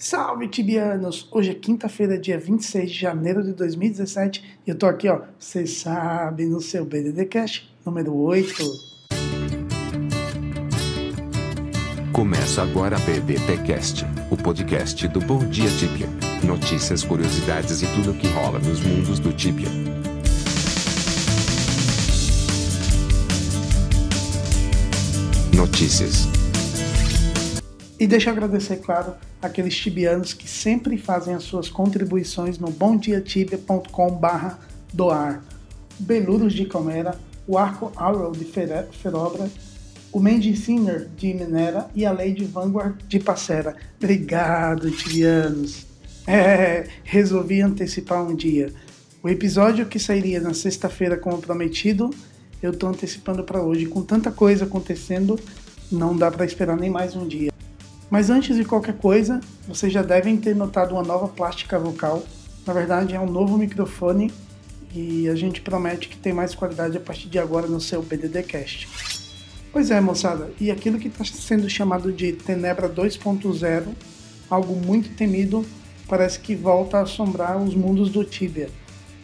Salve tibianos! Hoje é quinta-feira, dia 26 de janeiro de 2017 e eu tô aqui, ó, vocês sabem, no seu BDD Cash número 8. Começa agora a BDT Cast, o podcast do Bom Dia Tibia. Notícias, curiosidades e tudo o que rola nos mundos do Tibia. Notícias. E deixa eu agradecer, claro, aqueles tibianos que sempre fazem as suas contribuições no bomdiatibia.com.br doar. Beluros de Comera, o Arco Arrow de Ferobra, o Mandy Singer de Minera e a Lady Vanguard de Passera. Obrigado, tibianos! É, resolvi antecipar um dia. O episódio que sairia na sexta-feira como prometido, eu tô antecipando para hoje. Com tanta coisa acontecendo, não dá para esperar nem mais um dia. Mas antes de qualquer coisa, vocês já devem ter notado uma nova plástica vocal. Na verdade, é um novo microfone e a gente promete que tem mais qualidade a partir de agora no seu BDDcast. Pois é, moçada, e aquilo que está sendo chamado de Tenebra 2.0, algo muito temido, parece que volta a assombrar os mundos do Tibia.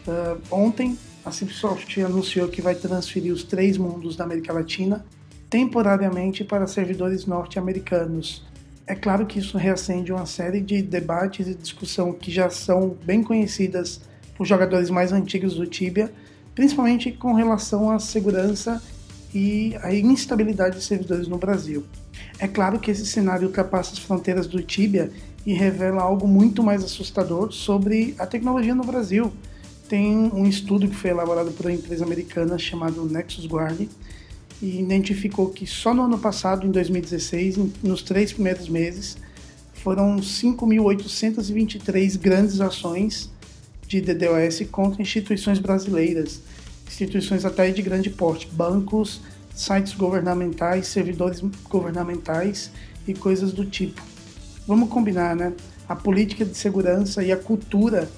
Uh, ontem, a Cipsoft anunciou que vai transferir os três mundos da América Latina temporariamente para servidores norte-americanos. É claro que isso reacende uma série de debates e discussão que já são bem conhecidas por jogadores mais antigos do Tibia, principalmente com relação à segurança e à instabilidade de servidores no Brasil. É claro que esse cenário ultrapassa as fronteiras do Tibia e revela algo muito mais assustador sobre a tecnologia no Brasil. Tem um estudo que foi elaborado por uma empresa americana chamada Nexus Guard, e identificou que só no ano passado, em 2016, nos três primeiros meses, foram 5.823 grandes ações de DDoS contra instituições brasileiras, instituições até de grande porte, bancos, sites governamentais, servidores governamentais e coisas do tipo. Vamos combinar, né? A política de segurança e a cultura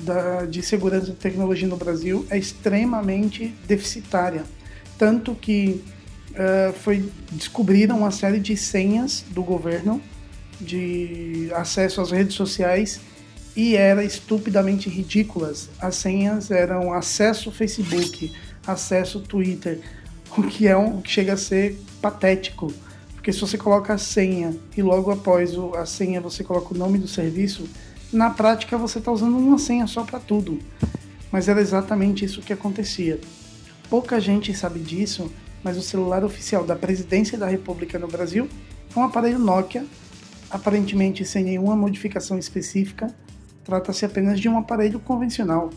da, de segurança e tecnologia no Brasil é extremamente deficitária tanto que uh, foi descobriram uma série de senhas do governo de acesso às redes sociais e era estupidamente ridículas. As senhas eram acesso Facebook, acesso Twitter, o que é um, que chega a ser patético, porque se você coloca a senha e logo após o, a senha você coloca o nome do serviço, na prática você está usando uma senha só para tudo. Mas era exatamente isso que acontecia. Pouca gente sabe disso, mas o celular oficial da Presidência da República no Brasil é um aparelho Nokia, aparentemente sem nenhuma modificação específica. Trata-se apenas de um aparelho convencional,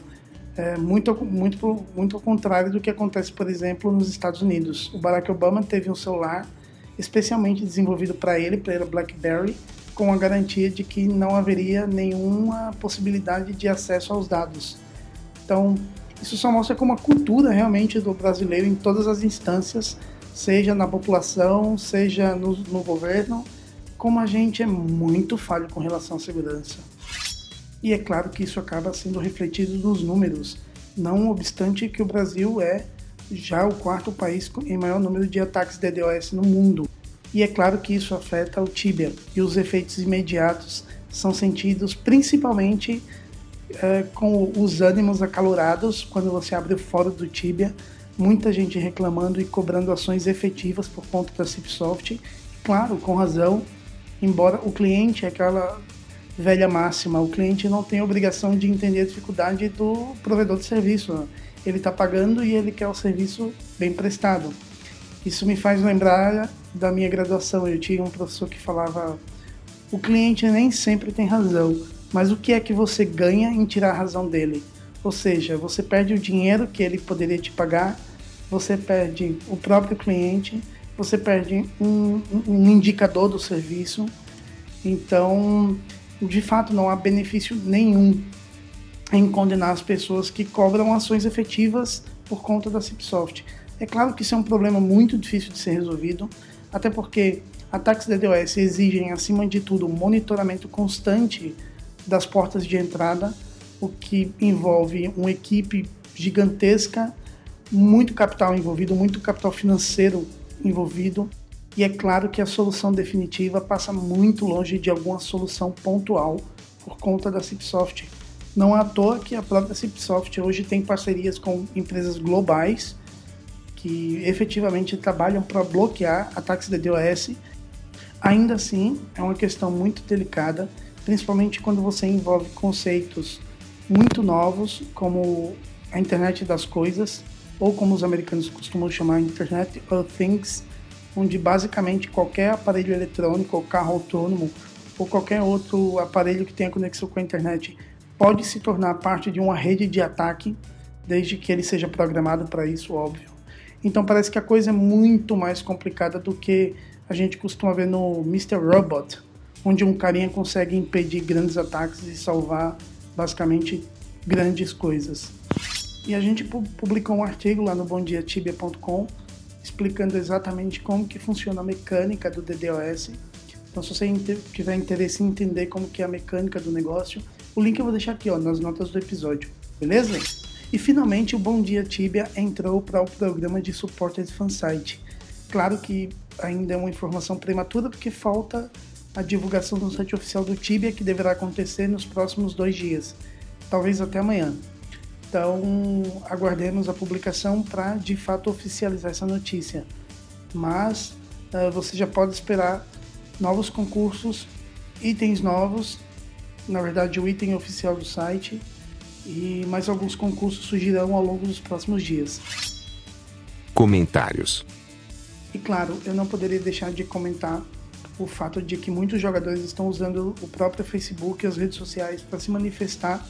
é, muito, muito, muito ao contrário do que acontece, por exemplo, nos Estados Unidos. O Barack Obama teve um celular especialmente desenvolvido para ele, pela BlackBerry, com a garantia de que não haveria nenhuma possibilidade de acesso aos dados. Então, isso só mostra como a cultura realmente do brasileiro em todas as instâncias, seja na população, seja no, no governo, como a gente é muito falho com relação à segurança. E é claro que isso acaba sendo refletido nos números, não obstante que o Brasil é já o quarto país em maior número de ataques DDoS no mundo. E é claro que isso afeta o Tibia, e os efeitos imediatos são sentidos principalmente é, com os ânimos acalorados quando você abre o fórum do Tibia, muita gente reclamando e cobrando ações efetivas por conta da Cipsoft, claro, com razão, embora o cliente é aquela velha máxima, o cliente não tem obrigação de entender a dificuldade do provedor de serviço, né? ele está pagando e ele quer o serviço bem prestado. Isso me faz lembrar da minha graduação, eu tinha um professor que falava o cliente nem sempre tem razão, mas o que é que você ganha em tirar a razão dele? Ou seja, você perde o dinheiro que ele poderia te pagar, você perde o próprio cliente, você perde um, um indicador do serviço. Então, de fato, não há benefício nenhum em condenar as pessoas que cobram ações efetivas por conta da Cipsoft. É claro que isso é um problema muito difícil de ser resolvido, até porque ataques DDoS exigem, acima de tudo, um monitoramento constante das portas de entrada, o que envolve uma equipe gigantesca, muito capital envolvido, muito capital financeiro envolvido. E é claro que a solução definitiva passa muito longe de alguma solução pontual por conta da Cipsoft. Não é à toa que a própria Cipsoft hoje tem parcerias com empresas globais que efetivamente trabalham para bloquear ataques de DOS. Ainda assim, é uma questão muito delicada, principalmente quando você envolve conceitos muito novos, como a internet das coisas, ou como os americanos costumam chamar Internet of Things, onde basicamente qualquer aparelho eletrônico, ou carro autônomo, ou qualquer outro aparelho que tenha conexão com a internet pode se tornar parte de uma rede de ataque, desde que ele seja programado para isso, óbvio. Então parece que a coisa é muito mais complicada do que a gente costuma ver no Mr. Robot, onde um carinha consegue impedir grandes ataques e salvar basicamente grandes coisas. E a gente publicou um artigo lá no bomdiatibia.com explicando exatamente como que funciona a mecânica do DDoS. Então, se você tiver interesse em entender como que é a mecânica do negócio, o link eu vou deixar aqui ó, nas notas do episódio, beleza? E finalmente o Bom Dia Tibia entrou para o programa de Supported Fansite. Claro que ainda é uma informação prematura porque falta a divulgação do site oficial do Tibia que deverá acontecer nos próximos dois dias, talvez até amanhã. Então, aguardemos a publicação para de fato oficializar essa notícia. Mas uh, você já pode esperar novos concursos, itens novos, na verdade, o item oficial do site, e mais alguns concursos surgirão ao longo dos próximos dias. Comentários. E claro, eu não poderia deixar de comentar o fato de que muitos jogadores estão usando o próprio Facebook e as redes sociais para se manifestar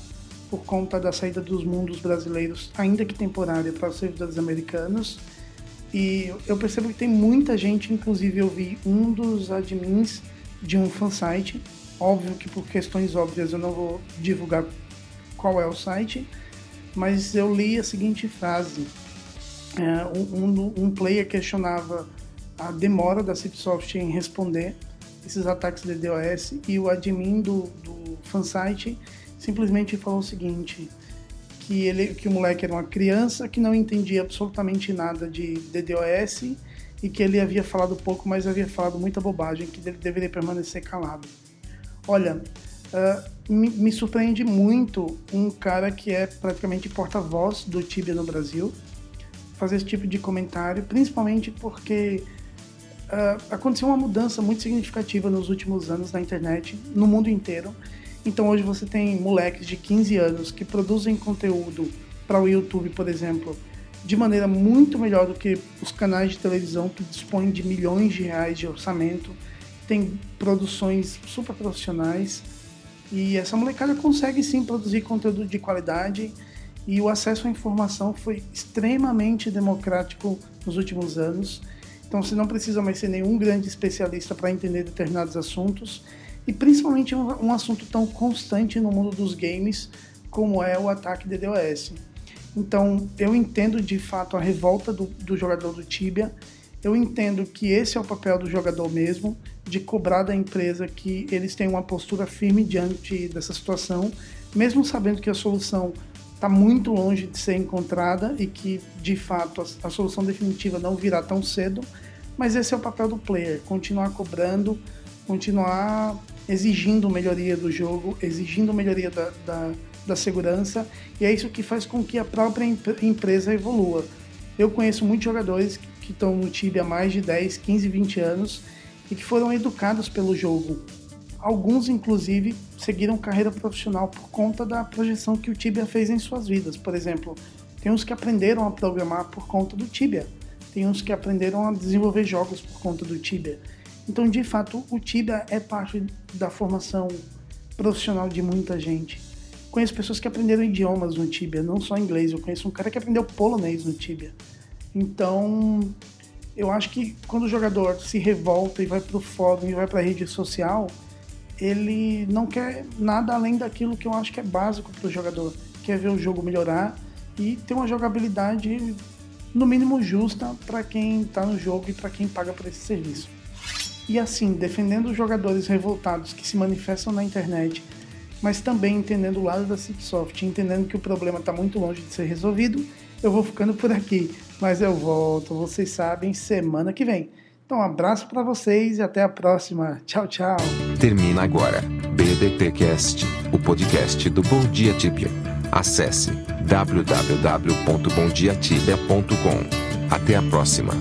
por conta da saída dos mundos brasileiros, ainda que temporária, para os servidores americanos. E eu percebo que tem muita gente, inclusive eu vi um dos admins de um fansite. Óbvio que por questões óbvias eu não vou divulgar qual é o site, mas eu li a seguinte frase. É, um, um, player questionava a demora da Cipsoft em responder esses ataques de DOS e o admin do, do fansite simplesmente falou o seguinte, que ele que o moleque era uma criança que não entendia absolutamente nada de DDoS e que ele havia falado pouco, mas havia falado muita bobagem, que ele deveria permanecer calado. Olha, uh, me, me, surpreende muito um cara que é praticamente porta-voz do Tibia no Brasil fazer esse tipo de comentário, principalmente porque uh, aconteceu uma mudança muito significativa nos últimos anos na internet, no mundo inteiro, então hoje você tem moleques de 15 anos que produzem conteúdo para o YouTube, por exemplo, de maneira muito melhor do que os canais de televisão que dispõem de milhões de reais de orçamento, tem produções super profissionais. E essa molecada consegue sim produzir conteúdo de qualidade. E o acesso à informação foi extremamente democrático nos últimos anos. Então você não precisa mais ser nenhum grande especialista para entender determinados assuntos e principalmente um, um assunto tão constante no mundo dos games como é o ataque DDoS. Então eu entendo de fato a revolta do, do jogador do Tibia, eu entendo que esse é o papel do jogador mesmo, de cobrar da empresa que eles tenham uma postura firme diante dessa situação, mesmo sabendo que a solução está muito longe de ser encontrada e que de fato a, a, solução definitiva não virá tão cedo, mas esse é o papel do player, continuar cobrando, continuar exigindo melhoria do jogo, exigindo melhoria da, da, da segurança, e é isso que faz com que a própria empresa evolua. Eu conheço muitos jogadores que estão no Tibia há mais de 10, 15, 20 anos e que foram educados pelo jogo. Alguns, inclusive, seguiram carreira profissional por conta da projeção que o Tibia fez em suas vidas. Por exemplo, tem uns que aprenderam a programar por conta do Tibia, tem uns que aprenderam a desenvolver jogos por conta do Tibia. Então, de fato, o Tibia é parte da formação profissional de muita gente. Conheço pessoas que aprenderam idiomas no Tibia, não só inglês. Eu conheço um cara que aprendeu polonês no Tibia. Então, eu acho que quando o jogador se revolta e vai para o fórum e vai para a rede social, ele não quer nada além daquilo que eu acho que é básico para o jogador, que é ver o jogo melhorar e ter uma jogabilidade no mínimo justa para quem está no jogo e para quem paga por esse serviço. E assim, defendendo os jogadores revoltados que se manifestam na internet, mas também entendendo o lado da Cipsoft, entendendo que o problema está muito longe de ser resolvido, eu vou ficando por aqui. Mas eu volto, vocês sabem, semana que vem. Então, um abraço para vocês e até a próxima. Tchau, tchau. Termina agora. BDTcast, o podcast do Bom Dia Tíbia. Acesse www.bomdiatibia.com. Até a próxima.